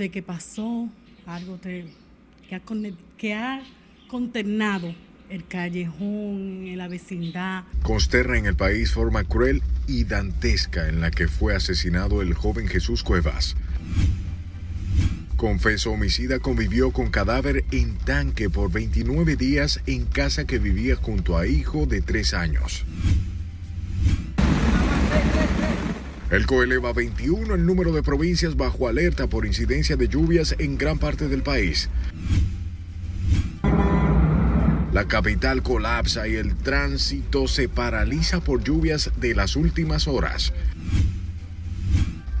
sé qué pasó, algo que, ha, que ha contenado el callejón, en la vecindad. Consterna en el país forma cruel y dantesca en la que fue asesinado el joven Jesús Cuevas. Confeso homicida convivió con cadáver en tanque por 29 días en casa que vivía junto a hijo de 3 años. El coeleva 21 el número de provincias bajo alerta por incidencia de lluvias en gran parte del país. La capital colapsa y el tránsito se paraliza por lluvias de las últimas horas.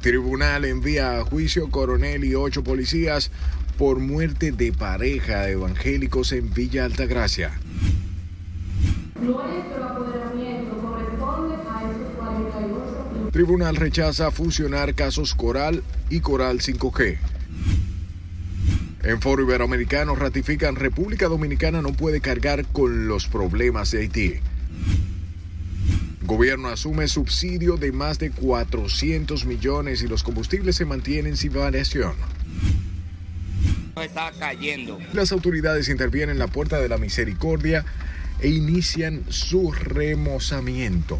Tribunal envía a juicio coronel y ocho policías por muerte de pareja de evangélicos en Villa Altagracia. Tribunal rechaza fusionar casos Coral y Coral 5G. En Foro Iberoamericano ratifican República Dominicana no puede cargar con los problemas de Haití. Gobierno asume subsidio de más de 400 millones y los combustibles se mantienen sin variación. Está cayendo. Las autoridades intervienen en la Puerta de la Misericordia e inician su remozamiento.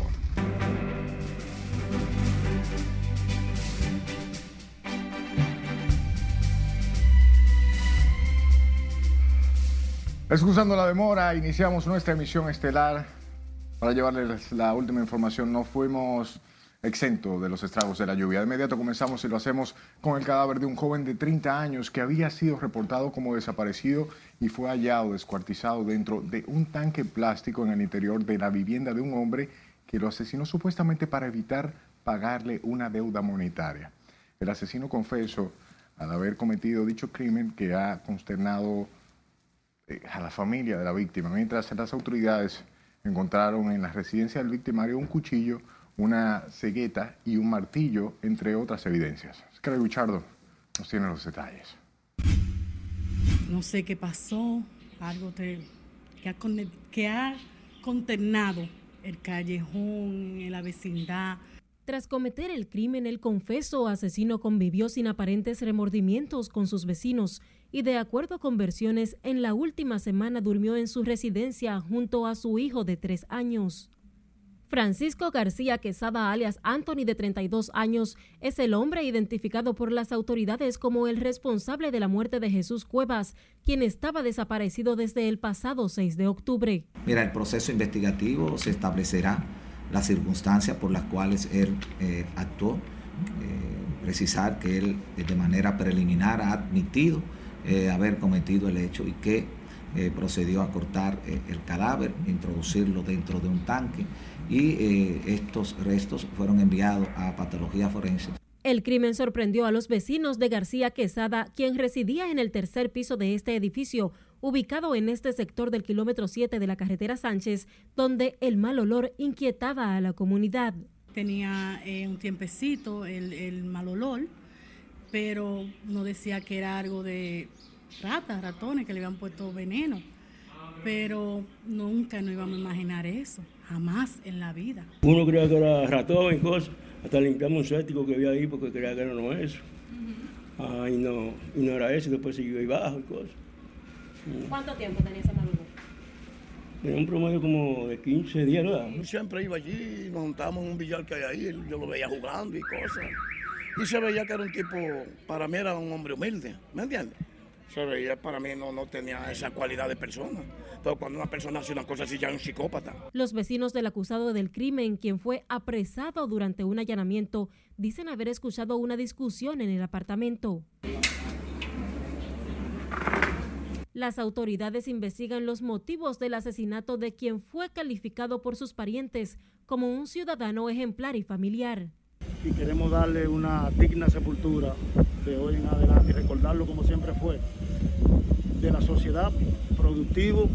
Excusando la demora, iniciamos nuestra emisión estelar para llevarles la última información. No fuimos exentos de los estragos de la lluvia. De inmediato comenzamos y lo hacemos con el cadáver de un joven de 30 años que había sido reportado como desaparecido y fue hallado descuartizado dentro de un tanque plástico en el interior de la vivienda de un hombre que lo asesinó supuestamente para evitar pagarle una deuda monetaria. El asesino confesó al haber cometido dicho crimen que ha consternado a la familia de la víctima, mientras las autoridades encontraron en la residencia del victimario un cuchillo, una cegueta y un martillo, entre otras evidencias. que Luchardo nos tiene los detalles. No sé qué pasó, algo que, ha, que ha contenado el callejón la vecindad. Tras cometer el crimen, el confeso asesino convivió sin aparentes remordimientos con sus vecinos y de acuerdo con versiones, en la última semana durmió en su residencia junto a su hijo de tres años. Francisco García Quesada, alias Anthony, de 32 años, es el hombre identificado por las autoridades como el responsable de la muerte de Jesús Cuevas, quien estaba desaparecido desde el pasado 6 de octubre. Mira, el proceso investigativo se establecerá las circunstancias por las cuales él eh, actuó. Eh, precisar que él eh, de manera preliminar ha admitido haber cometido el hecho y que procedió a cortar el cadáver, introducirlo dentro de un tanque y estos restos fueron enviados a patología forense el crimen sorprendió a los vecinos de García Quesada, quien residía en el tercer piso de este edificio, ubicado en este sector del kilómetro 7 de la carretera Sánchez, donde el mal olor inquietaba a la comunidad. Tenía eh, un tiempecito el, mal olor, pero no decía que era algo de ratas, ratones, que le habían puesto veneno. Pero nunca nos íbamos a imaginar eso, jamás en la vida. Uno creía que era ratón y cosas hasta limpiamos un cético que había ahí porque creía que era no eso. y, no, y no era eso, después siguió ahí bajo y cosas. ¿Cuánto tiempo tenía ese mal Tenía un promedio como de 15 días, ¿no? Siempre iba allí, nos montábamos en un billar que hay ahí, yo lo veía jugando y cosas. Y se veía que era un tipo, para mí era un hombre humilde, ¿me entiendes? Se veía, para mí no, no tenía esa cualidad de persona. Pero cuando una persona hace una cosa así ya es un psicópata. Los vecinos del acusado del crimen, quien fue apresado durante un allanamiento, dicen haber escuchado una discusión en el apartamento. Las autoridades investigan los motivos del asesinato de quien fue calificado por sus parientes como un ciudadano ejemplar y familiar. Y queremos darle una digna sepultura de hoy en adelante y recordarlo como siempre fue, de la sociedad, productivo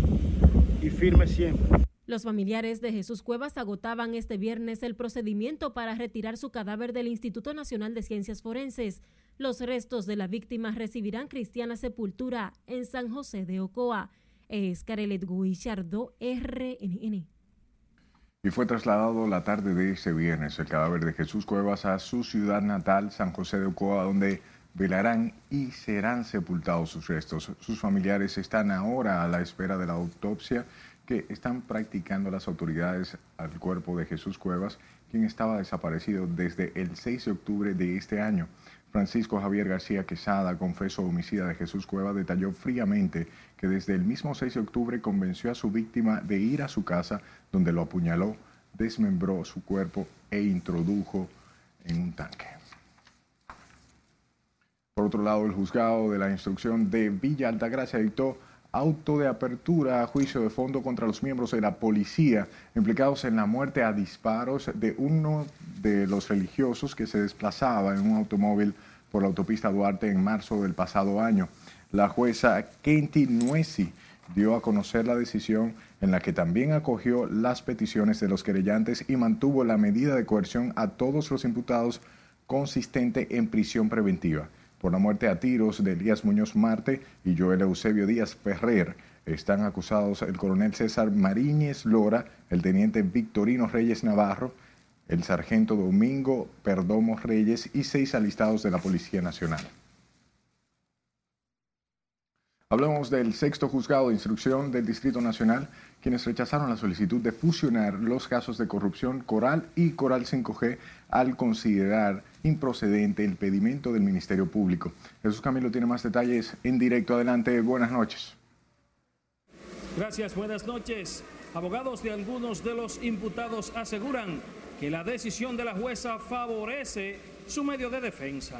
y firme siempre. Los familiares de Jesús Cuevas agotaban este viernes el procedimiento para retirar su cadáver del Instituto Nacional de Ciencias Forenses. Los restos de la víctima recibirán cristiana sepultura en San José de Ocoa. Es Carelet Guillardo, RNN. Y fue trasladado la tarde de ese viernes el cadáver de Jesús Cuevas a su ciudad natal, San José de Ocoa, donde velarán y serán sepultados sus restos. Sus familiares están ahora a la espera de la autopsia que están practicando las autoridades al cuerpo de Jesús Cuevas, quien estaba desaparecido desde el 6 de octubre de este año. Francisco Javier García Quesada, confeso homicida de Jesús Cuevas, detalló fríamente que desde el mismo 6 de octubre convenció a su víctima de ir a su casa, donde lo apuñaló, desmembró su cuerpo e introdujo en un tanque. Por otro lado, el juzgado de la instrucción de Villa Altagracia dictó auto de apertura a juicio de fondo contra los miembros de la policía implicados en la muerte a disparos de uno de los religiosos que se desplazaba en un automóvil por la autopista Duarte en marzo del pasado año. La jueza Kenty Nuesi dio a conocer la decisión en la que también acogió las peticiones de los querellantes y mantuvo la medida de coerción a todos los imputados consistente en prisión preventiva por la muerte a tiros de Elías Muñoz Marte y Joel Eusebio Díaz Ferrer. Están acusados el coronel César Mariñez Lora, el teniente Victorino Reyes Navarro, el sargento Domingo Perdomo Reyes y seis alistados de la Policía Nacional. Hablamos del sexto juzgado de instrucción del Distrito Nacional, quienes rechazaron la solicitud de fusionar los casos de corrupción Coral y Coral 5G al considerar improcedente el pedimento del Ministerio Público. Jesús Camilo tiene más detalles en directo. Adelante, buenas noches. Gracias, buenas noches. Abogados de algunos de los imputados aseguran que la decisión de la jueza favorece su medio de defensa.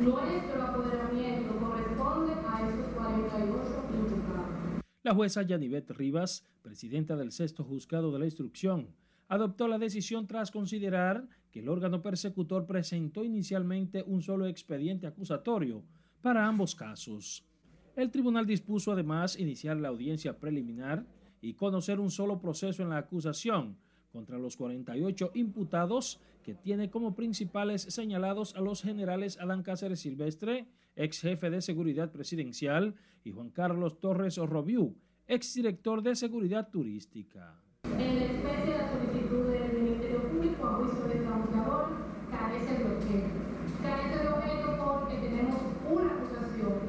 Nuestro apoderamiento corresponde a esos 48 imputados. La jueza Yanivet Rivas, presidenta del sexto juzgado de la instrucción, adoptó la decisión tras considerar que el órgano persecutor presentó inicialmente un solo expediente acusatorio para ambos casos. El tribunal dispuso además iniciar la audiencia preliminar y conocer un solo proceso en la acusación contra los 48 imputados que tiene como principales señalados a los generales Adán Cáceres Silvestre, ex jefe de seguridad presidencial, y Juan Carlos Torres Robiú, ex director de seguridad turística. En la especie de la solicitud del Ministerio Público a juicio de acusador carece de objeto. Carece de objeto porque tenemos una acusación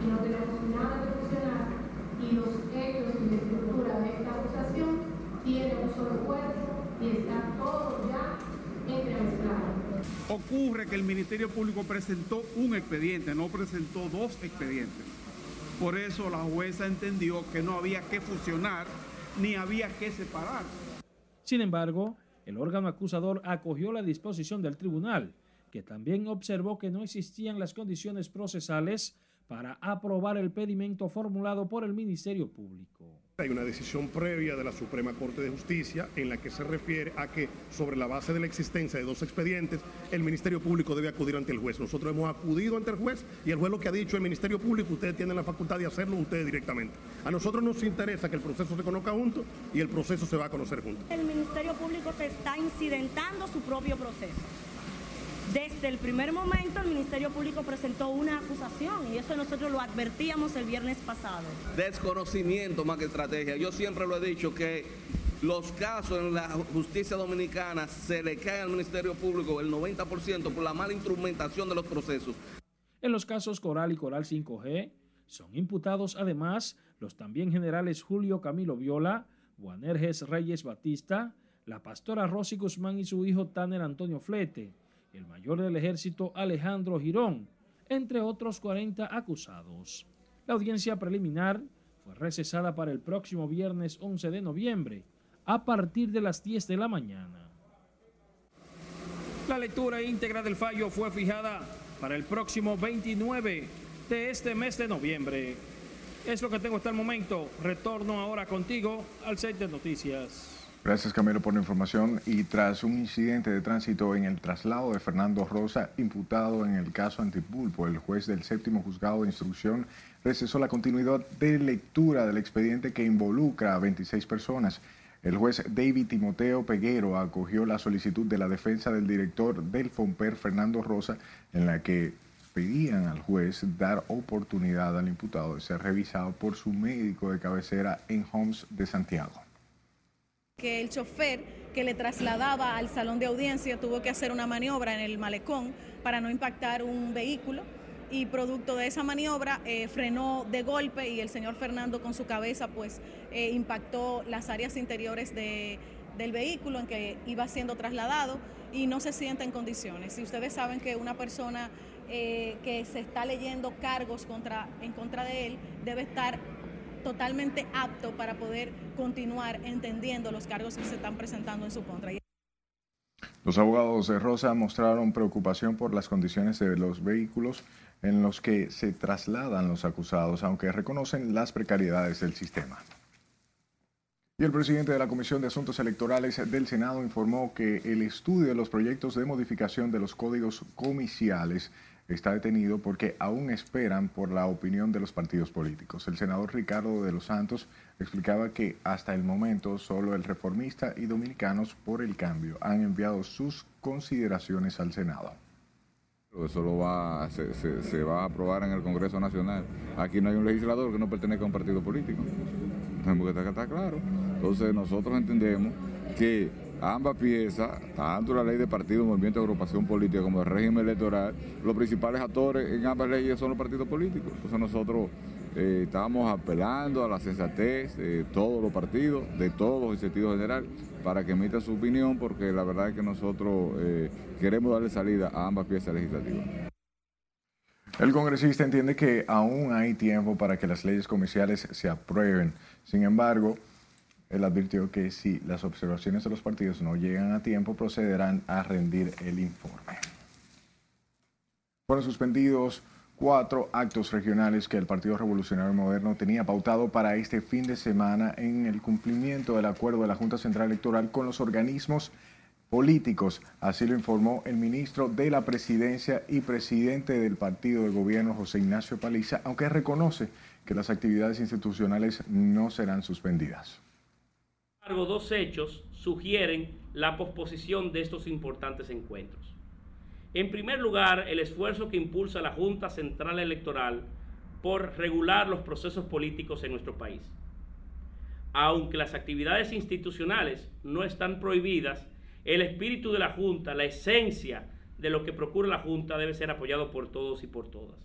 y no tenemos nada que fusionar y los hechos y la estructura de esta acusación tienen un solo cuerpo y está todo ya. Ocurre que el Ministerio Público presentó un expediente, no presentó dos expedientes. Por eso la jueza entendió que no había que fusionar ni había que separar. Sin embargo, el órgano acusador acogió la disposición del tribunal, que también observó que no existían las condiciones procesales para aprobar el pedimento formulado por el Ministerio Público. Hay una decisión previa de la Suprema Corte de Justicia en la que se refiere a que sobre la base de la existencia de dos expedientes, el Ministerio Público debe acudir ante el juez. Nosotros hemos acudido ante el juez y el juez lo que ha dicho el Ministerio Público, ustedes tienen la facultad de hacerlo ustedes directamente. A nosotros nos interesa que el proceso se conozca junto y el proceso se va a conocer junto. El Ministerio Público se está incidentando su propio proceso. Desde el primer momento el Ministerio Público presentó una acusación y eso nosotros lo advertíamos el viernes pasado. Desconocimiento más que estrategia. Yo siempre lo he dicho que los casos en la justicia dominicana se le cae al Ministerio Público el 90% por la mala instrumentación de los procesos. En los casos Coral y Coral 5G son imputados además los también generales Julio Camilo Viola, Juanerges Reyes Batista, la pastora Rosy Guzmán y su hijo Tanner Antonio Flete el mayor del ejército Alejandro Girón, entre otros 40 acusados. La audiencia preliminar fue recesada para el próximo viernes 11 de noviembre, a partir de las 10 de la mañana. La lectura íntegra del fallo fue fijada para el próximo 29 de este mes de noviembre. Es lo que tengo hasta el momento. Retorno ahora contigo al set de noticias. Gracias Camilo por la información y tras un incidente de tránsito en el traslado de Fernando Rosa, imputado en el caso Antipulpo, el juez del séptimo juzgado de instrucción recesó la continuidad de lectura del expediente que involucra a 26 personas. El juez David Timoteo Peguero acogió la solicitud de la defensa del director del FOMPER, Fernando Rosa, en la que pedían al juez dar oportunidad al imputado de ser revisado por su médico de cabecera en Homs de Santiago. Que el chofer que le trasladaba al salón de audiencia tuvo que hacer una maniobra en el malecón para no impactar un vehículo y producto de esa maniobra eh, frenó de golpe y el señor Fernando con su cabeza pues eh, impactó las áreas interiores de, del vehículo en que iba siendo trasladado y no se siente en condiciones. Si ustedes saben que una persona eh, que se está leyendo cargos en contra de él debe estar totalmente apto para poder continuar entendiendo los cargos que se están presentando en su contra. Los abogados de Rosa mostraron preocupación por las condiciones de los vehículos en los que se trasladan los acusados, aunque reconocen las precariedades del sistema. Y el presidente de la Comisión de Asuntos Electorales del Senado informó que el estudio de los proyectos de modificación de los códigos comiciales está detenido porque aún esperan por la opinión de los partidos políticos. El senador Ricardo de los Santos explicaba que hasta el momento solo el reformista y dominicanos por el cambio han enviado sus consideraciones al Senado. Eso lo va, se, va a aprobar en el Congreso Nacional. Aquí no hay un legislador que no pertenezca a un partido político. Tenemos que estar claro. Entonces nosotros entendemos que ambas piezas, tanto la ley de partido, movimiento agrupación política como el régimen electoral, los principales actores en ambas leyes son los partidos políticos. Entonces nosotros eh, estamos apelando a la sensatez de todos los partidos, de todos en sentido general, para que emita su opinión, porque la verdad es que nosotros eh, queremos darle salida a ambas piezas legislativas. El congresista entiende que aún hay tiempo para que las leyes comerciales se aprueben. Sin embargo, él advirtió que si las observaciones de los partidos no llegan a tiempo, procederán a rendir el informe. Fueron suspendidos cuatro actos regionales que el Partido Revolucionario Moderno tenía pautado para este fin de semana en el cumplimiento del acuerdo de la Junta Central Electoral con los organismos políticos. Así lo informó el ministro de la Presidencia y presidente del partido de gobierno, José Ignacio Paliza, aunque reconoce que las actividades institucionales no serán suspendidas. Dos hechos sugieren la posposición de estos importantes encuentros. En primer lugar, el esfuerzo que impulsa la Junta Central Electoral por regular los procesos políticos en nuestro país. Aunque las actividades institucionales no están prohibidas, el espíritu de la Junta, la esencia de lo que procura la Junta debe ser apoyado por todos y por todas.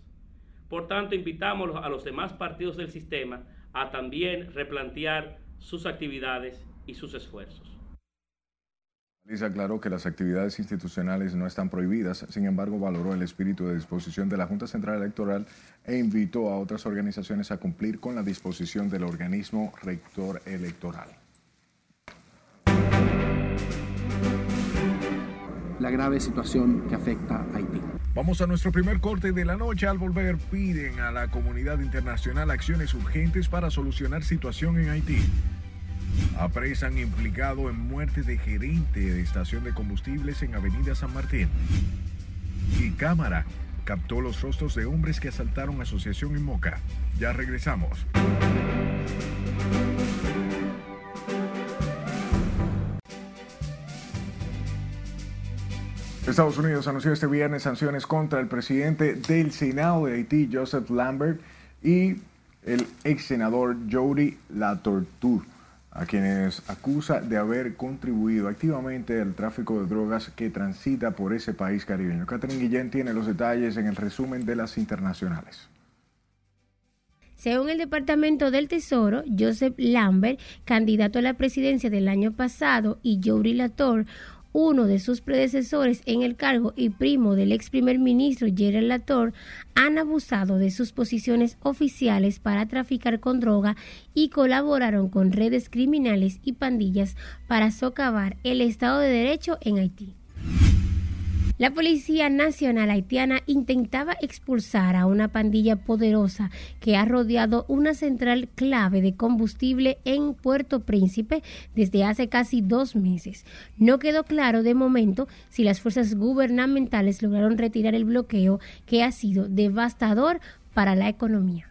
Por tanto, invitamos a los demás partidos del sistema a también replantear sus actividades y sus esfuerzos. Lisa aclaró que las actividades institucionales no están prohibidas, sin embargo valoró el espíritu de disposición de la Junta Central Electoral e invitó a otras organizaciones a cumplir con la disposición del organismo rector electoral. La grave situación que afecta a Haití. Vamos a nuestro primer corte de la noche. Al volver piden a la comunidad internacional acciones urgentes para solucionar situación en Haití. Apresan implicado en muerte de gerente de estación de combustibles en Avenida San Martín. Y cámara captó los rostros de hombres que asaltaron asociación en Moca. Ya regresamos. Estados Unidos anunció este viernes sanciones contra el presidente del Senado de Haití, Joseph Lambert, y el ex senador Jody Latorture a quienes acusa de haber contribuido activamente al tráfico de drogas que transita por ese país caribeño. Catherine Guillén tiene los detalles en el resumen de las internacionales. Según el Departamento del Tesoro, Joseph Lambert, candidato a la presidencia del año pasado, y Jory Lator, uno de sus predecesores en el cargo y primo del ex primer ministro Gerald Lator, han abusado de sus posiciones oficiales para traficar con droga y colaboraron con redes criminales y pandillas para socavar el Estado de Derecho en Haití. La Policía Nacional Haitiana intentaba expulsar a una pandilla poderosa que ha rodeado una central clave de combustible en Puerto Príncipe desde hace casi dos meses. No quedó claro de momento si las fuerzas gubernamentales lograron retirar el bloqueo que ha sido devastador para la economía.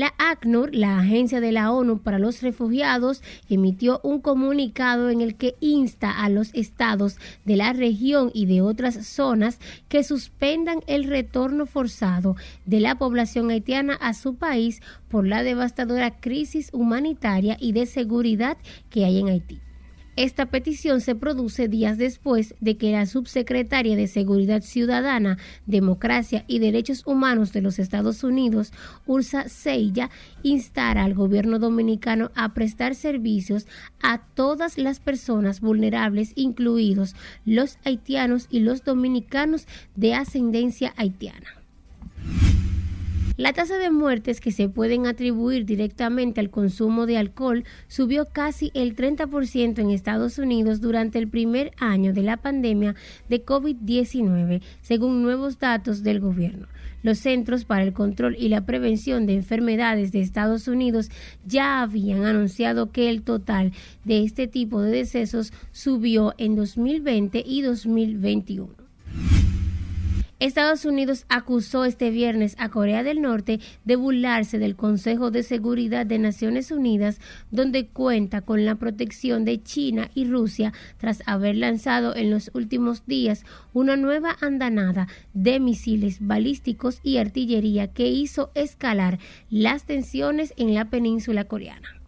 La ACNUR, la Agencia de la ONU para los Refugiados, emitió un comunicado en el que insta a los estados de la región y de otras zonas que suspendan el retorno forzado de la población haitiana a su país por la devastadora crisis humanitaria y de seguridad que hay en Haití. Esta petición se produce días después de que la subsecretaria de Seguridad Ciudadana, Democracia y Derechos Humanos de los Estados Unidos, Ursa Seilla, instara al gobierno dominicano a prestar servicios a todas las personas vulnerables, incluidos los haitianos y los dominicanos de ascendencia haitiana. La tasa de muertes que se pueden atribuir directamente al consumo de alcohol subió casi el 30% en Estados Unidos durante el primer año de la pandemia de COVID-19, según nuevos datos del gobierno. Los Centros para el Control y la Prevención de Enfermedades de Estados Unidos ya habían anunciado que el total de este tipo de decesos subió en 2020 y 2021. Estados Unidos acusó este viernes a Corea del Norte de burlarse del Consejo de Seguridad de Naciones Unidas, donde cuenta con la protección de China y Rusia tras haber lanzado en los últimos días una nueva andanada de misiles balísticos y artillería que hizo escalar las tensiones en la península coreana.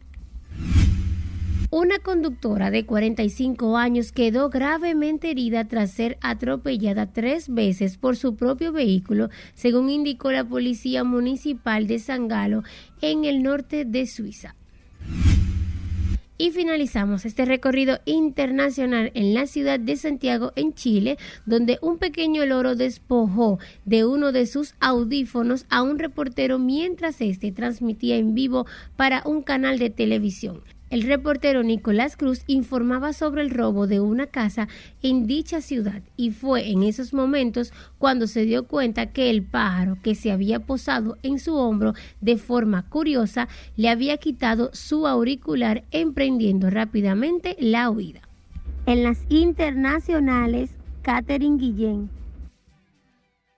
Una conductora de 45 años quedó gravemente herida tras ser atropellada tres veces por su propio vehículo, según indicó la Policía Municipal de San Galo, en el norte de Suiza. Y finalizamos este recorrido internacional en la ciudad de Santiago, en Chile, donde un pequeño loro despojó de uno de sus audífonos a un reportero mientras éste transmitía en vivo para un canal de televisión. El reportero Nicolás Cruz informaba sobre el robo de una casa en dicha ciudad y fue en esos momentos cuando se dio cuenta que el pájaro que se había posado en su hombro de forma curiosa le había quitado su auricular emprendiendo rápidamente la huida. En las internacionales, Catherine Guillén.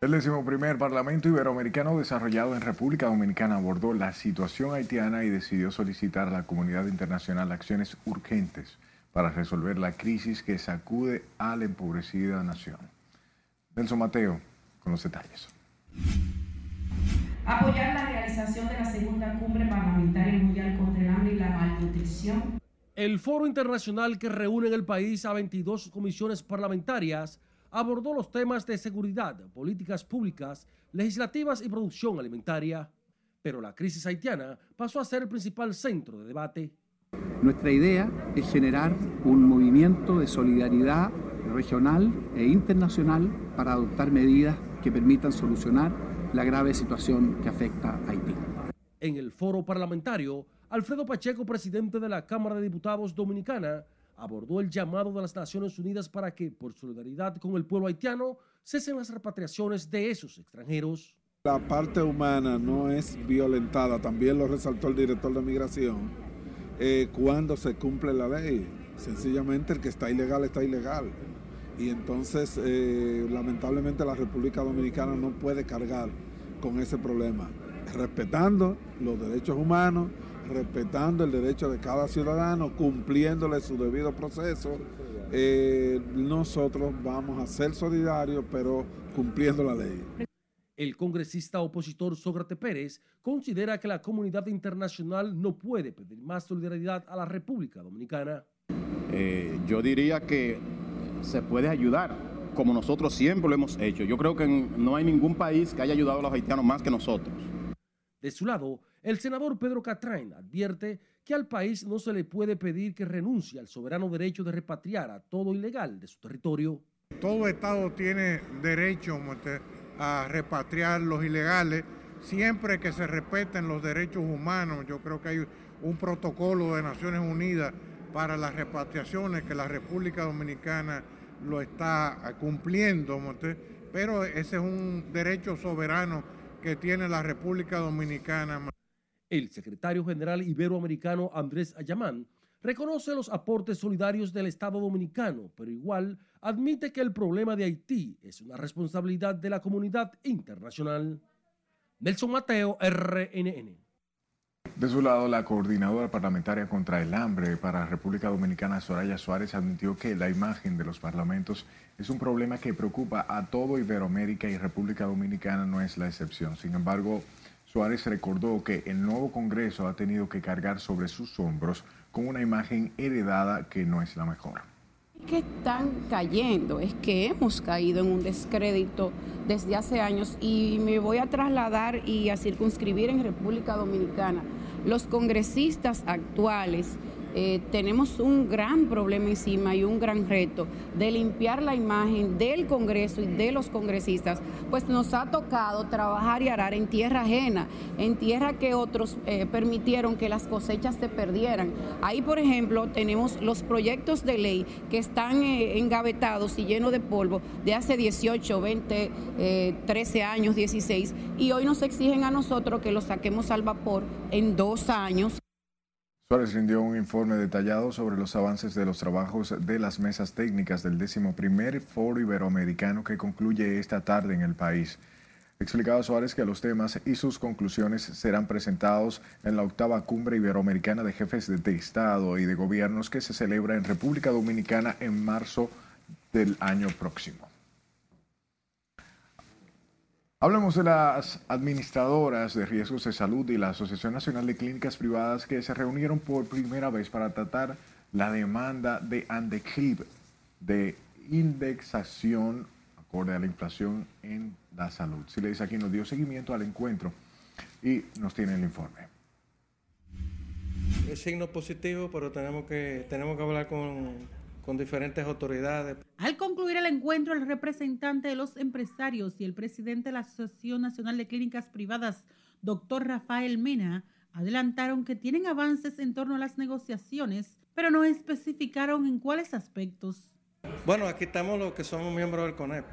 El decimoprimer Parlamento Iberoamericano desarrollado en República Dominicana abordó la situación haitiana y decidió solicitar a la comunidad internacional acciones urgentes para resolver la crisis que sacude a la empobrecida nación. Nelson Mateo con los detalles. Apoyar la realización de la segunda cumbre parlamentaria mundial contra el hambre y la malnutrición. El foro internacional que reúne en el país a 22 comisiones parlamentarias abordó los temas de seguridad, políticas públicas, legislativas y producción alimentaria. Pero la crisis haitiana pasó a ser el principal centro de debate. Nuestra idea es generar un movimiento de solidaridad regional e internacional para adoptar medidas que permitan solucionar la grave situación que afecta a Haití. En el foro parlamentario, Alfredo Pacheco, presidente de la Cámara de Diputados Dominicana, abordó el llamado de las Naciones Unidas para que, por solidaridad con el pueblo haitiano, cesen las repatriaciones de esos extranjeros. La parte humana no es violentada, también lo resaltó el director de migración, eh, cuando se cumple la ley. Sencillamente el que está ilegal está ilegal. Y entonces, eh, lamentablemente, la República Dominicana no puede cargar con ese problema, respetando los derechos humanos, respetando el derecho de cada ciudadano, cumpliéndole su debido proceso. Eh, nosotros vamos a ser solidarios, pero cumpliendo la ley. El congresista opositor Sócrates Pérez considera que la comunidad internacional no puede pedir más solidaridad a la República Dominicana. Eh, yo diría que se puede ayudar, como nosotros siempre lo hemos hecho. Yo creo que no hay ningún país que haya ayudado a los haitianos más que nosotros. De su lado, el senador Pedro Catrain advierte que al país no se le puede pedir que renuncie al soberano derecho de repatriar a todo ilegal de su territorio. Todo Estado tiene derecho a repatriar los ilegales siempre que se respeten los derechos humanos. Yo creo que hay un protocolo de Naciones Unidas para las repatriaciones que la República Dominicana lo está cumpliendo, pero ese es un derecho soberano que tiene la República Dominicana. El secretario general iberoamericano Andrés Ayamán reconoce los aportes solidarios del Estado dominicano, pero igual admite que el problema de Haití es una responsabilidad de la comunidad internacional. Nelson Mateo, RNN. De su lado, la coordinadora parlamentaria contra el hambre para República Dominicana, Soraya Suárez, admitió que la imagen de los parlamentos es un problema que preocupa a todo Iberoamérica y República Dominicana no es la excepción. Sin embargo, Suárez recordó que el nuevo Congreso ha tenido que cargar sobre sus hombros con una imagen heredada que no es la mejor. que están cayendo, es que hemos caído en un descrédito desde hace años y me voy a trasladar y a circunscribir en República Dominicana. Los congresistas actuales eh, tenemos un gran problema encima y un gran reto de limpiar la imagen del Congreso y de los congresistas, pues nos ha tocado trabajar y arar en tierra ajena, en tierra que otros eh, permitieron que las cosechas se perdieran. Ahí, por ejemplo, tenemos los proyectos de ley que están eh, engavetados y llenos de polvo de hace 18, 20, 13 años, 16, y hoy nos exigen a nosotros que los saquemos al vapor en dos años. Suárez rindió un informe detallado sobre los avances de los trabajos de las mesas técnicas del 11 Foro Iberoamericano que concluye esta tarde en el país. Explicaba Suárez que los temas y sus conclusiones serán presentados en la octava cumbre iberoamericana de jefes de Estado y de gobiernos que se celebra en República Dominicana en marzo del año próximo. Hablemos de las administradoras de riesgos de salud y la Asociación Nacional de Clínicas Privadas que se reunieron por primera vez para tratar la demanda de ANDECLIP de indexación acorde a la inflación en la salud. Si le dice aquí, nos dio seguimiento al encuentro y nos tiene el informe. Es signo positivo, pero tenemos que, tenemos que hablar con, con diferentes autoridades. Al concluir el encuentro, el representante de los empresarios y el presidente de la Asociación Nacional de Clínicas Privadas, doctor Rafael Mena, adelantaron que tienen avances en torno a las negociaciones, pero no especificaron en cuáles aspectos. Bueno, aquí estamos los que somos miembros del CONEP.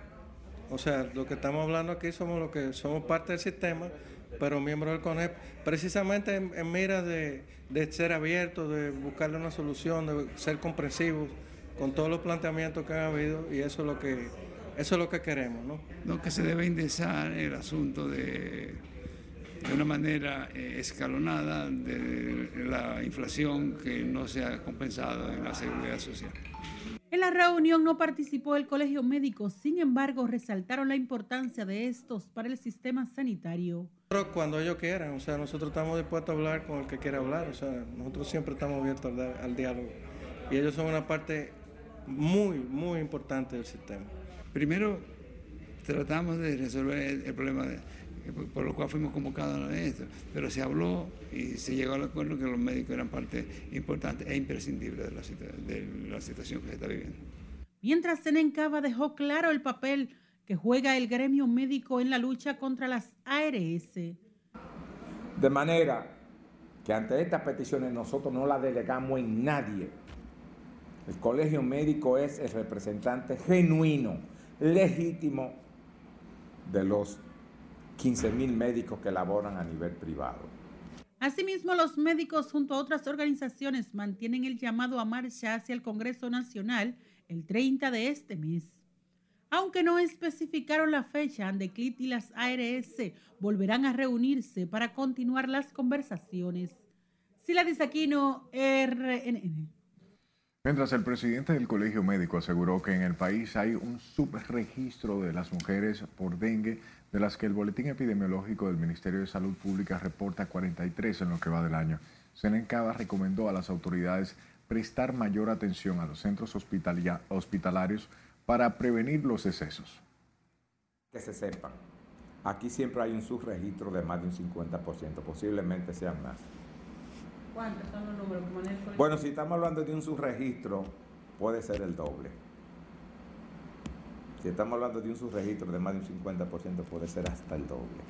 O sea, lo que estamos hablando aquí somos los que somos parte del sistema, pero miembros del CONEP, precisamente en, en mira de, de ser abiertos, de buscarle una solución, de ser comprensivos con todos los planteamientos que han habido y eso es lo que, eso es lo que queremos. ¿no? Lo que se debe indexar el asunto de, de una manera eh, escalonada de la inflación que no se ha compensado en la seguridad social. En la reunión no participó el Colegio Médico, sin embargo, resaltaron la importancia de estos para el sistema sanitario. Cuando ellos quieran, o sea, nosotros estamos dispuestos a hablar con el que quiera hablar, o sea, nosotros siempre estamos abiertos al, al diálogo. Y ellos son una parte muy, muy importante del sistema. Primero, tratamos de resolver el, el problema de, por lo cual fuimos convocados a esto, pero se habló y se llegó al acuerdo que los médicos eran parte importante e imprescindible de la, de la situación que se está viviendo. Mientras Senencaba dejó claro el papel que juega el gremio médico en la lucha contra las ARS. De manera que ante estas peticiones nosotros no las delegamos en nadie. El colegio médico es el representante genuino, legítimo de los 15 mil médicos que laboran a nivel privado. Asimismo, los médicos junto a otras organizaciones mantienen el llamado a marcha hacia el Congreso Nacional el 30 de este mes. Aunque no especificaron la fecha, Andeclit y las ARS volverán a reunirse para continuar las conversaciones. Sila Disaquino, RNN. Mientras el presidente del Colegio Médico aseguró que en el país hay un subregistro de las mujeres por dengue, de las que el Boletín Epidemiológico del Ministerio de Salud Pública reporta 43 en lo que va del año. Senencaba recomendó a las autoridades prestar mayor atención a los centros hospitalarios para prevenir los excesos. Que se sepan, aquí siempre hay un subregistro de más de un 50%, posiblemente sean más. ¿Cuántos son los números? Bueno, si estamos hablando de un subregistro, puede ser el doble. Si estamos hablando de un subregistro de más de un 50%, puede ser hasta el doble.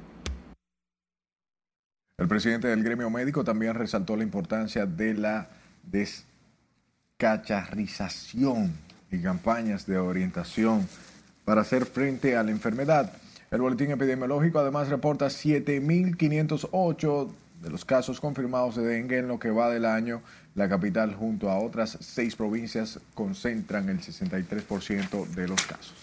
El presidente del gremio médico también resaltó la importancia de la descacharrización y campañas de orientación para hacer frente a la enfermedad. El boletín epidemiológico además reporta 7.508 de los casos confirmados de dengue en lo que va del año. La capital junto a otras seis provincias concentran el 63% de los casos.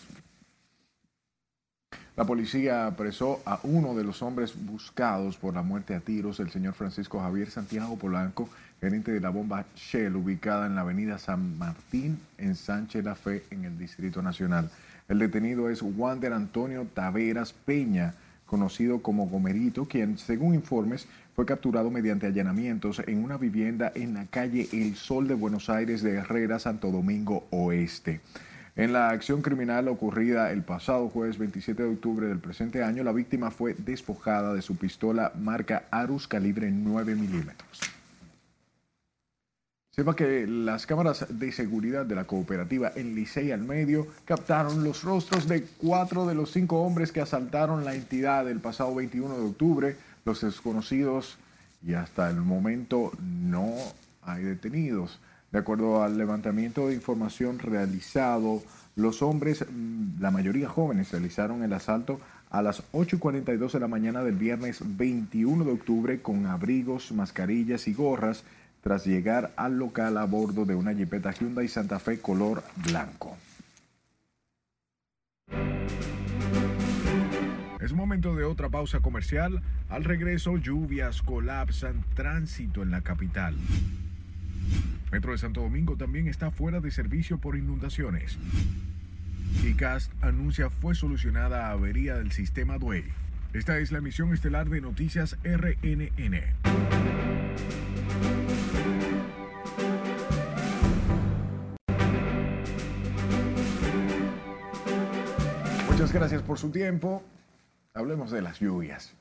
La policía apresó a uno de los hombres buscados por la muerte a tiros, el señor Francisco Javier Santiago Polanco, gerente de la bomba Shell, ubicada en la avenida San Martín, en Sánchez La Fe, en el Distrito Nacional. El detenido es Wander Antonio Taveras Peña, conocido como Gomerito, quien, según informes, fue capturado mediante allanamientos en una vivienda en la calle El Sol de Buenos Aires de Herrera, Santo Domingo Oeste. En la acción criminal ocurrida el pasado jueves 27 de octubre del presente año, la víctima fue despojada de su pistola marca Arus calibre 9 milímetros. Sepa que las cámaras de seguridad de la cooperativa en Licey al Medio captaron los rostros de cuatro de los cinco hombres que asaltaron la entidad el pasado 21 de octubre. Los desconocidos y hasta el momento no hay detenidos. De acuerdo al levantamiento de información realizado, los hombres, mm, la mayoría jóvenes, realizaron el asalto a las 8.42 de la mañana del viernes 21 de octubre con abrigos, mascarillas y gorras tras llegar al local a bordo de una Jeepeta Hyundai Santa Fe color blanco. Es momento de otra pausa comercial. Al regreso, lluvias colapsan tránsito en la capital. Metro de Santo Domingo también está fuera de servicio por inundaciones. ICAST anuncia fue solucionada avería del sistema DUE. Esta es la emisión estelar de Noticias RNN. Muchas gracias por su tiempo. Hablemos de las lluvias.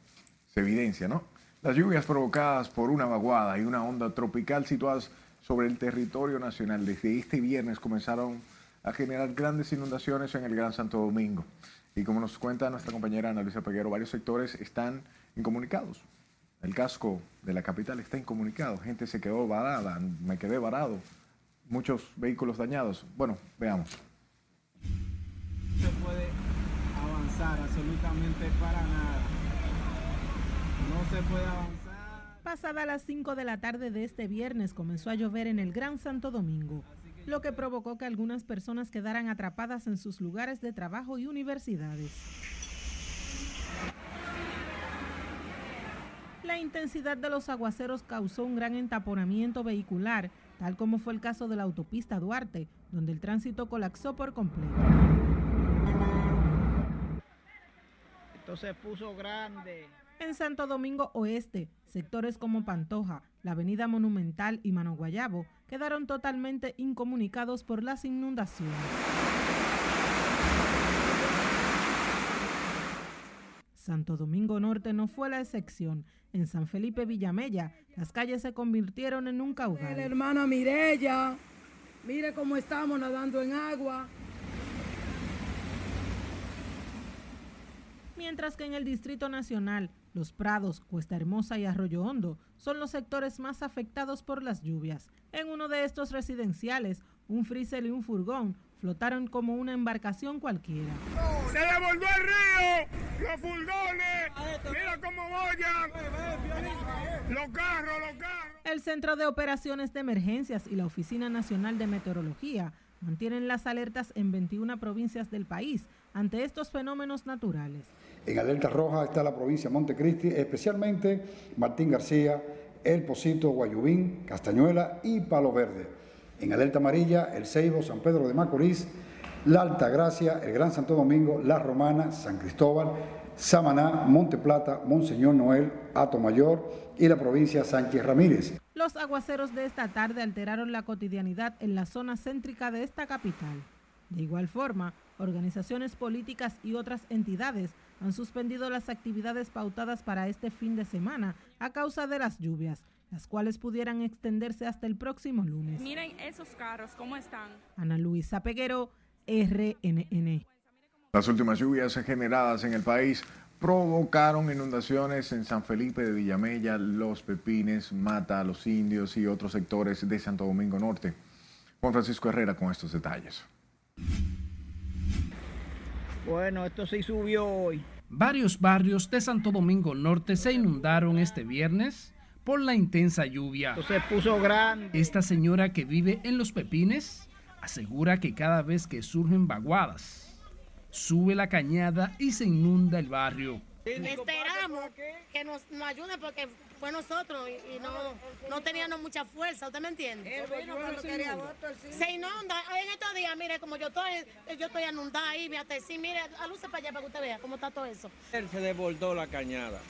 Se evidencia, ¿no? Las lluvias provocadas por una vaguada y una onda tropical situadas sobre el territorio nacional desde este viernes comenzaron a generar grandes inundaciones en el Gran Santo Domingo. Y como nos cuenta nuestra compañera Ana Luisa Peguero, varios sectores están incomunicados. El casco de la capital está incomunicado. Gente se quedó varada, me quedé varado. Muchos vehículos dañados. Bueno, veamos. No se puede avanzar absolutamente para nada. No se puede avanzar. Pasada las 5 de la tarde de este viernes comenzó a llover en el Gran Santo Domingo, lo que provocó que algunas personas quedaran atrapadas en sus lugares de trabajo y universidades. La intensidad de los aguaceros causó un gran entaponamiento vehicular, tal como fue el caso de la autopista Duarte, donde el tránsito colapsó por completo. Esto se puso grande. En Santo Domingo Oeste, sectores como Pantoja, la Avenida Monumental y Mano Guayabo quedaron totalmente incomunicados por las inundaciones. Santo Domingo Norte no fue la excepción. En San Felipe Villamella, las calles se convirtieron en un caudal. La hermana Mirella, mire cómo estamos nadando en agua. Mientras que en el Distrito Nacional, Los Prados, Cuesta Hermosa y Arroyo Hondo son los sectores más afectados por las lluvias. En uno de estos residenciales, un freezer y un furgón flotaron como una embarcación cualquiera. ¡Se devolvió el río! ¡Los furgones! ¡Mira cómo vayan! ¡Los carros, los carros! El Centro de Operaciones de Emergencias y la Oficina Nacional de Meteorología mantienen las alertas en 21 provincias del país ante estos fenómenos naturales. En alerta roja está la provincia de Montecristi, especialmente Martín García, El Pocito, Guayubín, Castañuela y Palo Verde. En alerta amarilla, El Ceibo, San Pedro de Macorís, La Alta Gracia, El Gran Santo Domingo, La Romana, San Cristóbal, Samaná, Monte Plata, Monseñor Noel, Ato Mayor y la provincia Sánchez Ramírez. Los aguaceros de esta tarde alteraron la cotidianidad en la zona céntrica de esta capital. De igual forma, organizaciones políticas y otras entidades han suspendido las actividades pautadas para este fin de semana a causa de las lluvias, las cuales pudieran extenderse hasta el próximo lunes. Miren esos carros, ¿cómo están? Ana Luisa Peguero, RNN. Las últimas lluvias generadas en el país provocaron inundaciones en San Felipe de Villamella, Los Pepines, Mata, Los Indios y otros sectores de Santo Domingo Norte. Juan Francisco Herrera con estos detalles. Bueno, esto sí subió hoy. Varios barrios de Santo Domingo Norte se inundaron este viernes por la intensa lluvia. Esto se puso grande. Esta señora que vive en Los Pepines asegura que cada vez que surgen vaguadas, sube la cañada y se inunda el barrio. Esperamos que nos, nos ayude porque fue nosotros y, no, no teníamos mucha fuerza, ¿usted me entiende? Se inunda. En estos días, mire, como yo estoy, yo estoy inundada ahí, fíjate, sí, mire, aluce para allá para que usted vea cómo está todo eso. Él se desbordó la cañada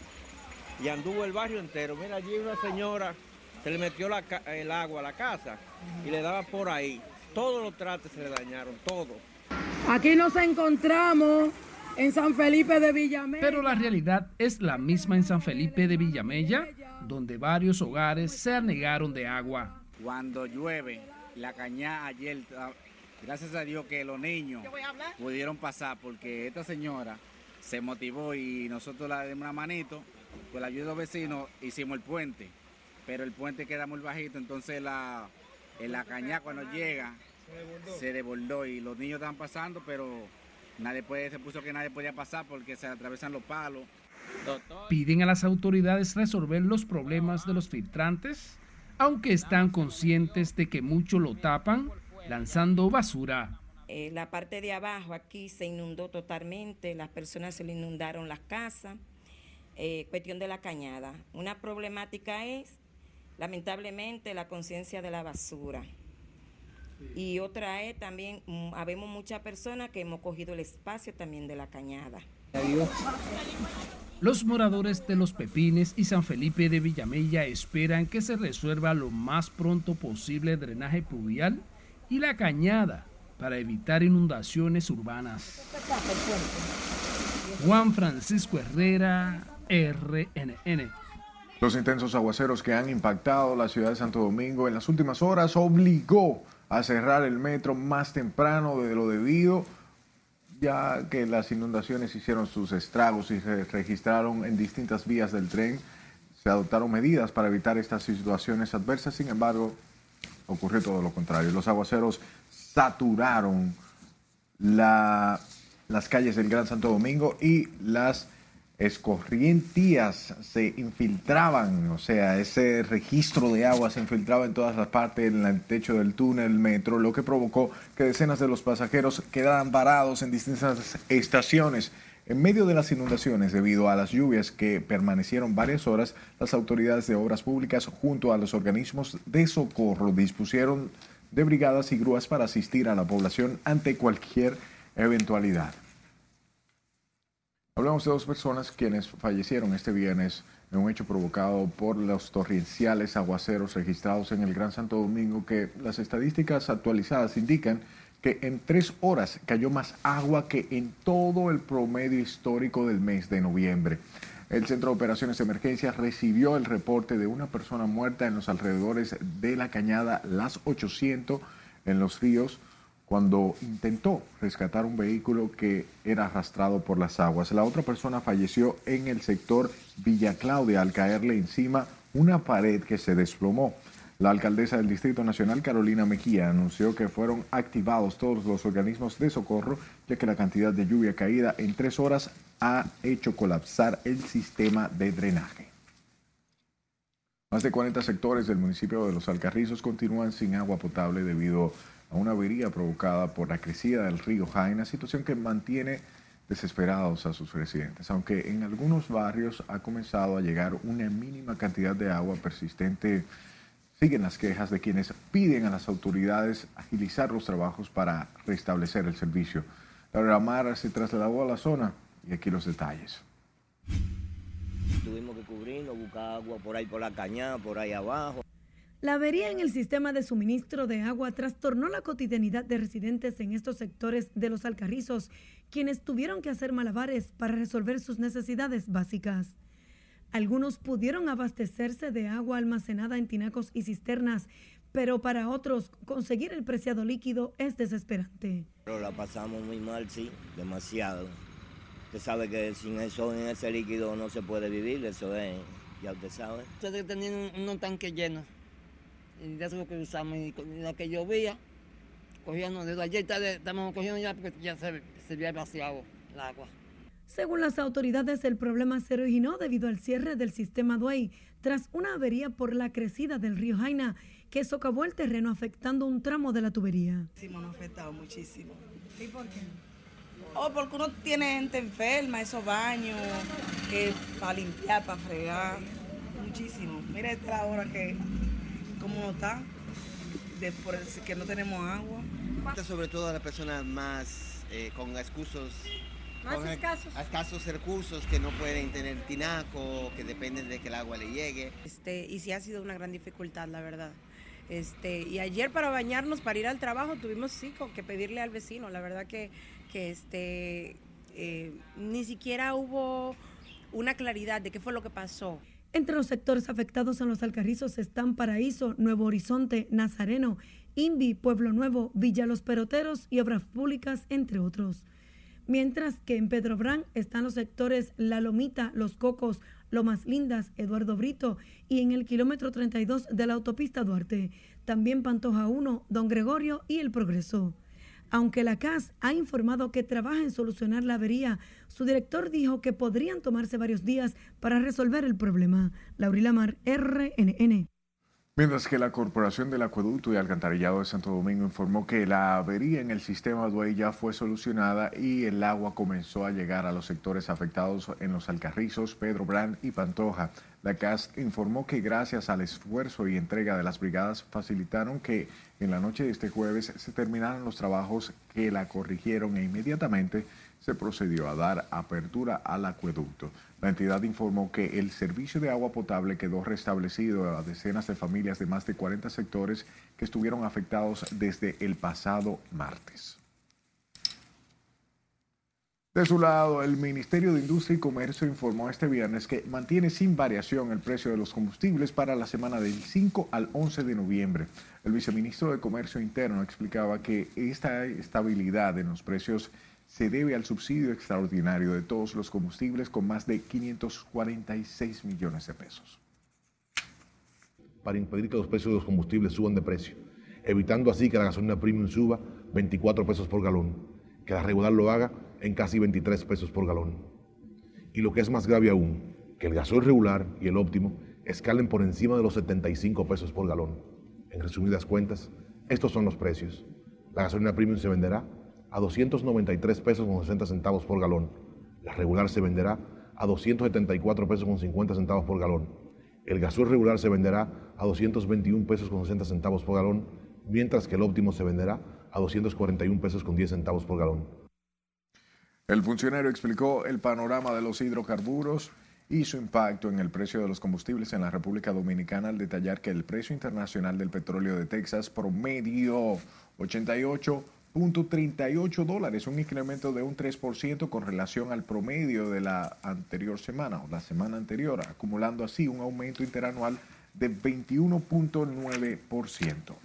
y anduvo el barrio entero. Mira, allí una señora se le metió la, el agua a la casa y le daba por ahí. Todos los trates se le dañaron, todos. Aquí nos encontramos en San Felipe de Villamella. Pero la realidad es la misma en San Felipe de Villamella, donde varios hogares se anegaron de agua. Cuando llueve, la cañada ayer, ah, gracias a Dios que los niños pudieron pasar porque esta señora se motivó y nosotros la dimos una manito, con la ayuda de los vecinos hicimos el puente, pero el puente queda muy bajito, entonces la, en la cañada cuando llega se desbordó y los niños estaban pasando, pero nadie puede, se puso que nadie podía pasar porque se atravesan los palos. Piden a las autoridades resolver los problemas de los filtrantes, aunque están conscientes de que muchos lo tapan lanzando basura. Eh, la parte de abajo aquí se inundó totalmente, las personas se le inundaron las casas, eh, cuestión de la cañada. Una problemática es, lamentablemente, la conciencia de la basura. Y otra es también, mm, habemos muchas personas que hemos cogido el espacio también de la cañada. Los moradores de Los Pepines y San Felipe de Villamella esperan que se resuelva lo más pronto posible el drenaje pluvial y la cañada para evitar inundaciones urbanas. Juan Francisco Herrera, RNN. Los intensos aguaceros que han impactado la ciudad de Santo Domingo en las últimas horas obligó a cerrar el metro más temprano de lo debido, ya que las inundaciones hicieron sus estragos y se registraron en distintas vías del tren. Se adoptaron medidas para evitar estas situaciones adversas, sin embargo, ocurrió todo lo contrario. Los aguaceros saturaron la, las calles del Gran Santo Domingo y las escorrientías se infiltraban, o sea, ese registro de agua se infiltraba en todas las partes, en el techo del túnel, metro, lo que provocó que decenas de los pasajeros quedaran varados en distintas estaciones. En medio de las inundaciones, debido a las lluvias que permanecieron varias horas, las autoridades de obras públicas junto a los organismos de socorro dispusieron de brigadas y grúas para asistir a la población ante cualquier eventualidad. Hablamos de dos personas quienes fallecieron este viernes en un hecho provocado por los torrenciales aguaceros registrados en el Gran Santo Domingo que las estadísticas actualizadas indican que en tres horas cayó más agua que en todo el promedio histórico del mes de noviembre. El Centro de Operaciones de Emergencia recibió el reporte de una persona muerta en los alrededores de la cañada Las 800 en los ríos cuando intentó rescatar un vehículo que era arrastrado por las aguas. La otra persona falleció en el sector Villa Claudia al caerle encima una pared que se desplomó. La alcaldesa del Distrito Nacional, Carolina Mejía, anunció que fueron activados todos los organismos de socorro, ya que la cantidad de lluvia caída en tres horas ha hecho colapsar el sistema de drenaje. Más de 40 sectores del municipio de Los Alcarrizos continúan sin agua potable debido a a una avería provocada por la crecida del río Jaina, situación que mantiene desesperados a sus residentes. Aunque en algunos barrios ha comenzado a llegar una mínima cantidad de agua persistente, siguen las quejas de quienes piden a las autoridades agilizar los trabajos para restablecer el servicio. La Mara se trasladó a la zona y aquí los detalles. Tuvimos que cubrirlo, buscar agua por ahí por la cañada, por ahí abajo. La avería en el sistema de suministro de agua trastornó la cotidianidad de residentes en estos sectores de los Alcarrizos, quienes tuvieron que hacer malabares para resolver sus necesidades básicas. Algunos pudieron abastecerse de agua almacenada en tinacos y cisternas, pero para otros conseguir el preciado líquido es desesperante. Pero la pasamos muy mal, sí, demasiado. Usted sabe que sin eso, en ese líquido no se puede vivir, eso es, ya usted sabe. Ustedes tenían un, un tanque lleno y de eso es lo que usamos. Y lo que llovía, cogíamos desde ayer estamos cogiendo ya porque ya se, se había vaciado el agua. Según las autoridades, el problema se originó debido al cierre del sistema Duey tras una avería por la crecida del río Jaina que socavó el terreno afectando un tramo de la tubería. Sí, nos ha afectado muchísimo. ¿Y por qué? Oh, porque uno tiene gente enferma, esos baños, eh, para limpiar, para fregar, muchísimo. Mira esta hora que, cómo no está, de por el- que no tenemos agua. Sobre todo a las personas más eh, con excusos. Más escasos. escasos recursos que no pueden tener tinaco, que dependen de que el agua le llegue. Este, y sí ha sido una gran dificultad, la verdad. Este, y ayer para bañarnos, para ir al trabajo, tuvimos sí que pedirle al vecino. La verdad que, que este, eh, ni siquiera hubo una claridad de qué fue lo que pasó. Entre los sectores afectados en los Alcarrizos están Paraíso, Nuevo Horizonte, Nazareno, Invi, Pueblo Nuevo, Villa Los Peroteros y Obras Públicas, entre otros. Mientras que en Pedro Brán están los sectores La Lomita, Los Cocos, Lomas Lindas, Eduardo Brito y en el kilómetro 32 de la autopista Duarte, también Pantoja 1, Don Gregorio y El Progreso. Aunque la CAS ha informado que trabaja en solucionar la avería, su director dijo que podrían tomarse varios días para resolver el problema. Laurila Mar, RNN. Mientras que la Corporación del Acueducto y Alcantarillado de Santo Domingo informó que la avería en el sistema Duey ya fue solucionada y el agua comenzó a llegar a los sectores afectados en los Alcarrizos, Pedro Brand y Pantoja. La CAS informó que gracias al esfuerzo y entrega de las brigadas facilitaron que en la noche de este jueves se terminaran los trabajos que la corrigieron e inmediatamente se procedió a dar apertura al acueducto. La entidad informó que el servicio de agua potable quedó restablecido a decenas de familias de más de 40 sectores que estuvieron afectados desde el pasado martes. De su lado, el Ministerio de Industria y Comercio informó este viernes que mantiene sin variación el precio de los combustibles para la semana del 5 al 11 de noviembre. El viceministro de Comercio Interno explicaba que esta estabilidad en los precios se debe al subsidio extraordinario de todos los combustibles con más de 546 millones de pesos. para impedir que los precios de los combustibles suban de precio, evitando así que la gasolina premium suba 24 pesos por galón, que la regular lo haga en casi 23 pesos por galón. Y lo que es más grave aún, que el gasoil regular y el óptimo escalen por encima de los 75 pesos por galón. En resumidas cuentas, estos son los precios. La gasolina premium se venderá a 293 pesos con 60 centavos por galón. La regular se venderá a 274 pesos con 50 centavos por galón. El gasoil regular se venderá a 221 pesos con 60 centavos por galón, mientras que el óptimo se venderá a 241 pesos con 10 centavos por galón. El funcionario explicó el panorama de los hidrocarburos y su impacto en el precio de los combustibles en la República Dominicana al detallar que el precio internacional del petróleo de Texas promedio 88.38 dólares, un incremento de un 3% con relación al promedio de la anterior semana o la semana anterior, acumulando así un aumento interanual de 21.9%.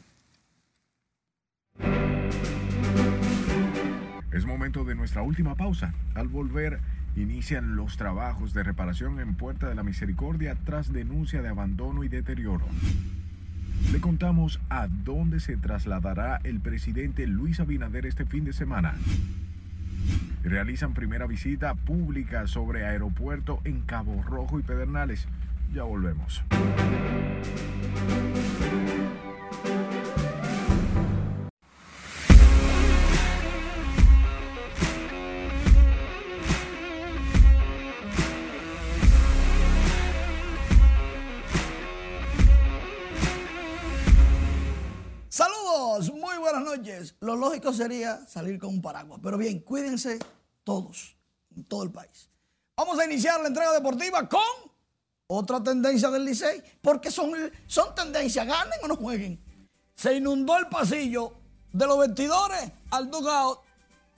Es momento de nuestra última pausa. Al volver, inician los trabajos de reparación en Puerta de la Misericordia tras denuncia de abandono y deterioro. Le contamos a dónde se trasladará el presidente Luis Abinader este fin de semana. Realizan primera visita pública sobre aeropuerto en Cabo Rojo y Pedernales. Ya volvemos. Lo lógico sería salir con un paraguas, pero bien, cuídense todos, en todo el país. Vamos a iniciar la entrega deportiva con otra tendencia del Licey, porque son, son tendencias, ganen o no jueguen. Se inundó el pasillo de los vestidores al dugout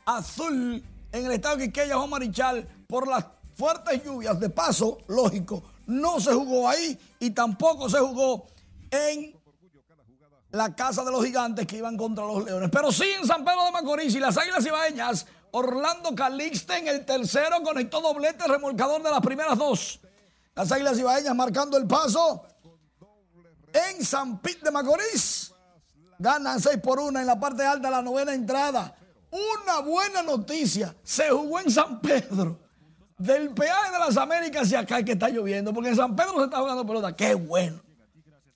azul en el estado de Quiqueya Juan Marichal por las fuertes lluvias. De paso, lógico, no se jugó ahí y tampoco se jugó en la casa de los gigantes que iban contra los leones. Pero sí en San Pedro de Macorís y las Águilas Ibaeñas, Orlando Calixte en el tercero conectó doblete remolcador de las primeras dos. Las Águilas Ibaeñas marcando el paso en San Pit de Macorís. Ganan 6 por 1 en la parte alta de la novena entrada. Una buena noticia. Se jugó en San Pedro. Del peaje de las Américas hacia acá que está lloviendo. Porque en San Pedro se está jugando pelota. Qué bueno.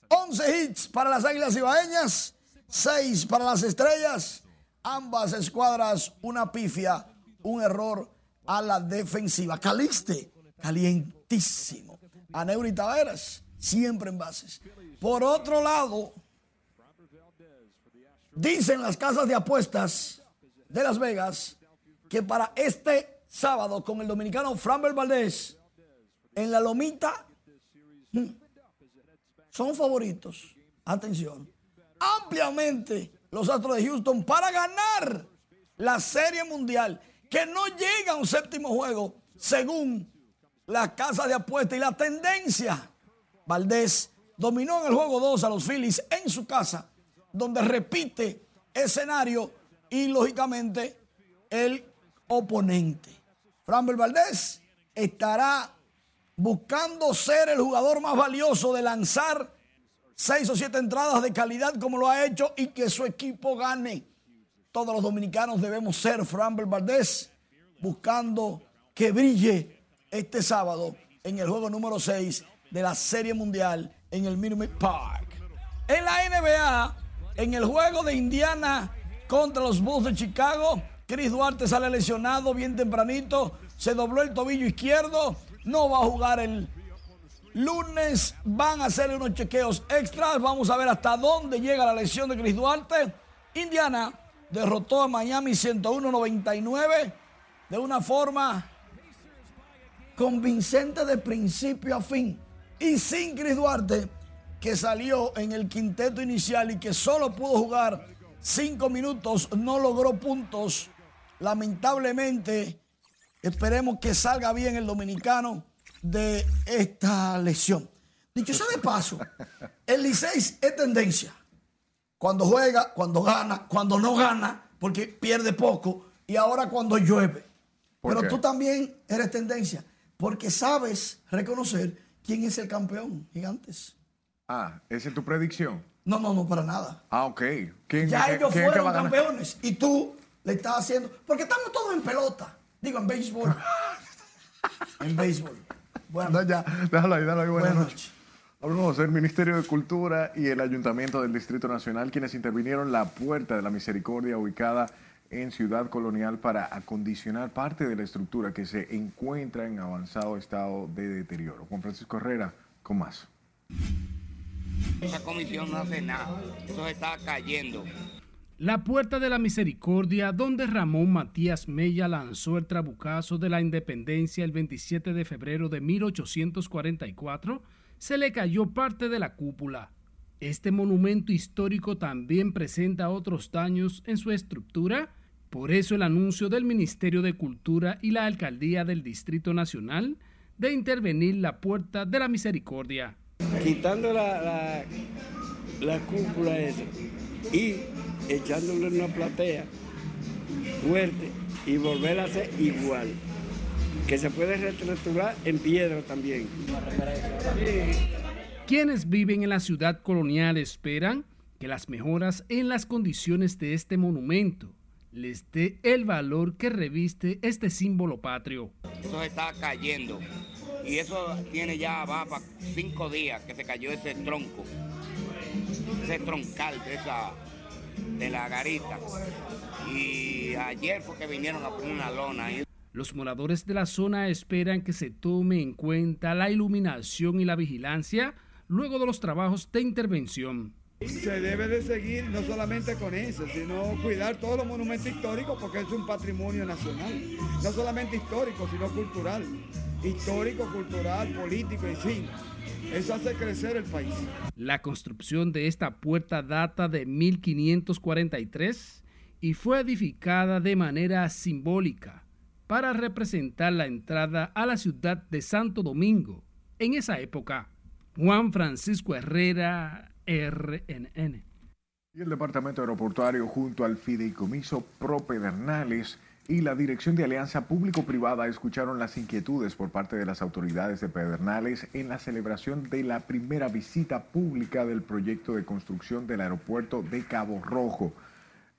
11 hits para las Águilas Ibaeñas, 6 para las Estrellas. Ambas escuadras una pifia, un error a la defensiva. Caliste, calientísimo. A Neuri Taveras, siempre en bases. Por otro lado, dicen las casas de apuestas de Las Vegas que para este sábado con el dominicano Framber Valdés en la lomita mm, son favoritos. Atención. Ampliamente los Astros de Houston para ganar la Serie Mundial, que no llega a un séptimo juego, según la casa de apuestas y la tendencia. Valdés dominó en el juego 2 a los Phillies en su casa, donde repite escenario y lógicamente el oponente. Framber Valdés estará buscando ser el jugador más valioso de lanzar seis o siete entradas de calidad como lo ha hecho y que su equipo gane. Todos los dominicanos debemos ser Framber Valdés buscando que brille este sábado en el juego número 6 de la Serie Mundial en el Minute Park. En la NBA, en el juego de Indiana contra los Bulls de Chicago, Chris Duarte sale lesionado bien tempranito, se dobló el tobillo izquierdo, no va a jugar el lunes, van a hacerle unos chequeos extras, vamos a ver hasta dónde llega la lesión de Chris Duarte. Indiana derrotó a Miami 101-99 de una forma convincente de principio a fin. Y sin Chris Duarte, que salió en el quinteto inicial y que solo pudo jugar cinco minutos, no logró puntos. Lamentablemente, esperemos que salga bien el dominicano de esta lesión. Dicho sea de paso, el Licey es tendencia. Cuando juega, cuando gana, cuando no gana, porque pierde poco, y ahora cuando llueve. Pero tú también eres tendencia, porque sabes reconocer quién es el campeón, gigantes. Ah, ¿esa es tu predicción? No, no, no, para nada. Ah, ok. ¿Quién, ya ellos quién fueron campeones y tú le estás haciendo. Porque estamos todos en pelota. Digo, en béisbol. en béisbol. Bueno, No, ya, déjalo ahí, déjalo ahí. Buenas, Buenas noches. Hablamos el Ministerio de Cultura y el Ayuntamiento del Distrito Nacional, quienes intervinieron la Puerta de la Misericordia ubicada en Ciudad Colonial para acondicionar parte de la estructura que se encuentra en avanzado estado de deterioro. Juan Francisco Herrera, con más. Esa comisión no hace nada. Eso se está cayendo. La Puerta de la Misericordia, donde Ramón Matías Mella lanzó el trabucazo de la independencia el 27 de febrero de 1844, se le cayó parte de la cúpula. Este monumento histórico también presenta otros daños en su estructura, por eso el anuncio del Ministerio de Cultura y la Alcaldía del Distrito Nacional de intervenir la Puerta de la Misericordia. quitando la, la, la cúpula y echándole una platea fuerte y volver a hacer igual. Que se puede reestructurar en piedra también. Quienes viven en la ciudad colonial esperan que las mejoras en las condiciones de este monumento les dé el valor que reviste este símbolo patrio. Eso se está cayendo. Y eso tiene ya, va para cinco días que se cayó ese tronco. Ese troncal de esa, de la garita. Y ayer fue que vinieron a poner una lona ahí. Los moradores de la zona esperan que se tome en cuenta la iluminación y la vigilancia luego de los trabajos de intervención. Se debe de seguir no solamente con eso, sino cuidar todos los monumentos históricos porque es un patrimonio nacional. No solamente histórico, sino cultural. Histórico, cultural, político, en fin. Eso hace crecer el país. La construcción de esta puerta data de 1543 y fue edificada de manera simbólica para representar la entrada a la ciudad de Santo Domingo. En esa época, Juan Francisco Herrera, RNN. Y el Departamento Aeroportuario junto al Fideicomiso Pro Pedernales y la Dirección de Alianza Público-Privada escucharon las inquietudes por parte de las autoridades de Pedernales en la celebración de la primera visita pública del proyecto de construcción del aeropuerto de Cabo Rojo.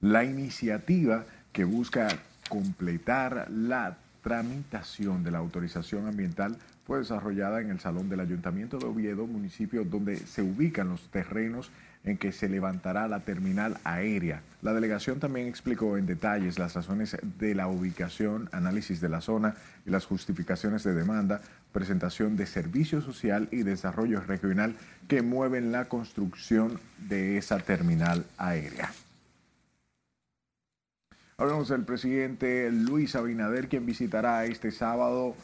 La iniciativa que busca completar la tramitación de la autorización ambiental fue desarrollada en el Salón del Ayuntamiento de Oviedo, municipio donde se ubican los terrenos en que se levantará la terminal aérea. La delegación también explicó en detalles las razones de la ubicación, análisis de la zona y las justificaciones de demanda, presentación de servicio social y desarrollo regional que mueven la construcción de esa terminal aérea. Hablamos del presidente Luis Abinader, quien visitará este sábado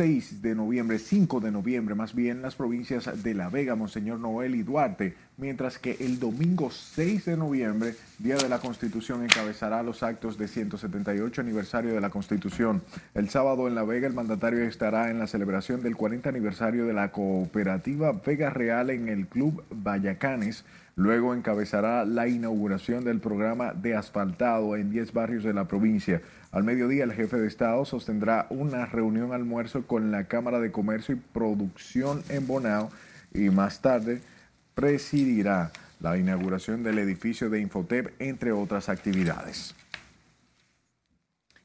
6 de noviembre, 5 de noviembre más bien, las provincias de La Vega, Monseñor Noel y Duarte, mientras que el domingo 6 de noviembre, Día de la Constitución, encabezará los actos de 178 aniversario de la Constitución. El sábado en La Vega, el mandatario estará en la celebración del 40 aniversario de la cooperativa Vega Real en el Club Vallacanes. Luego encabezará la inauguración del programa de asfaltado en 10 barrios de la provincia. Al mediodía, el jefe de Estado sostendrá una reunión almuerzo con la Cámara de Comercio y Producción en Bonao y más tarde presidirá la inauguración del edificio de Infotep, entre otras actividades.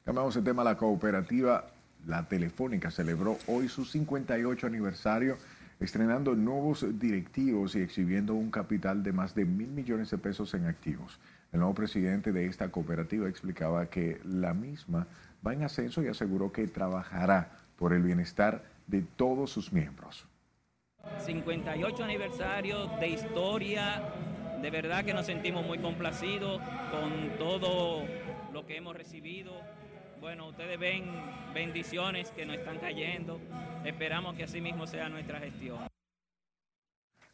Cambiamos el tema. La cooperativa La Telefónica celebró hoy su 58 aniversario, estrenando nuevos directivos y exhibiendo un capital de más de mil millones de pesos en activos. El nuevo presidente de esta cooperativa explicaba que la misma va en ascenso y aseguró que trabajará por el bienestar de todos sus miembros. 58 aniversario de historia, de verdad que nos sentimos muy complacidos con todo lo que hemos recibido. Bueno, ustedes ven bendiciones que nos están cayendo. Esperamos que así mismo sea nuestra gestión.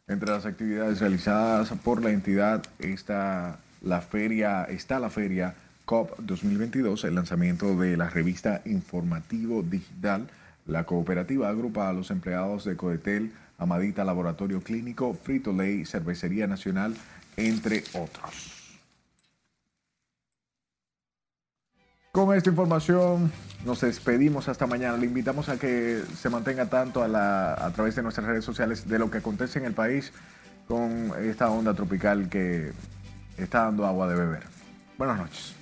Entre las actividades realizadas por la entidad está la feria, está la feria COP 2022, el lanzamiento de la revista Informativo Digital. La cooperativa agrupa a los empleados de Codetel, Amadita Laboratorio Clínico, Frito Lay, Cervecería Nacional, entre otros. Con esta información nos despedimos hasta mañana. Le invitamos a que se mantenga tanto a, a través de nuestras redes sociales de lo que acontece en el país con esta onda tropical que está dando agua de beber. Buenas noches.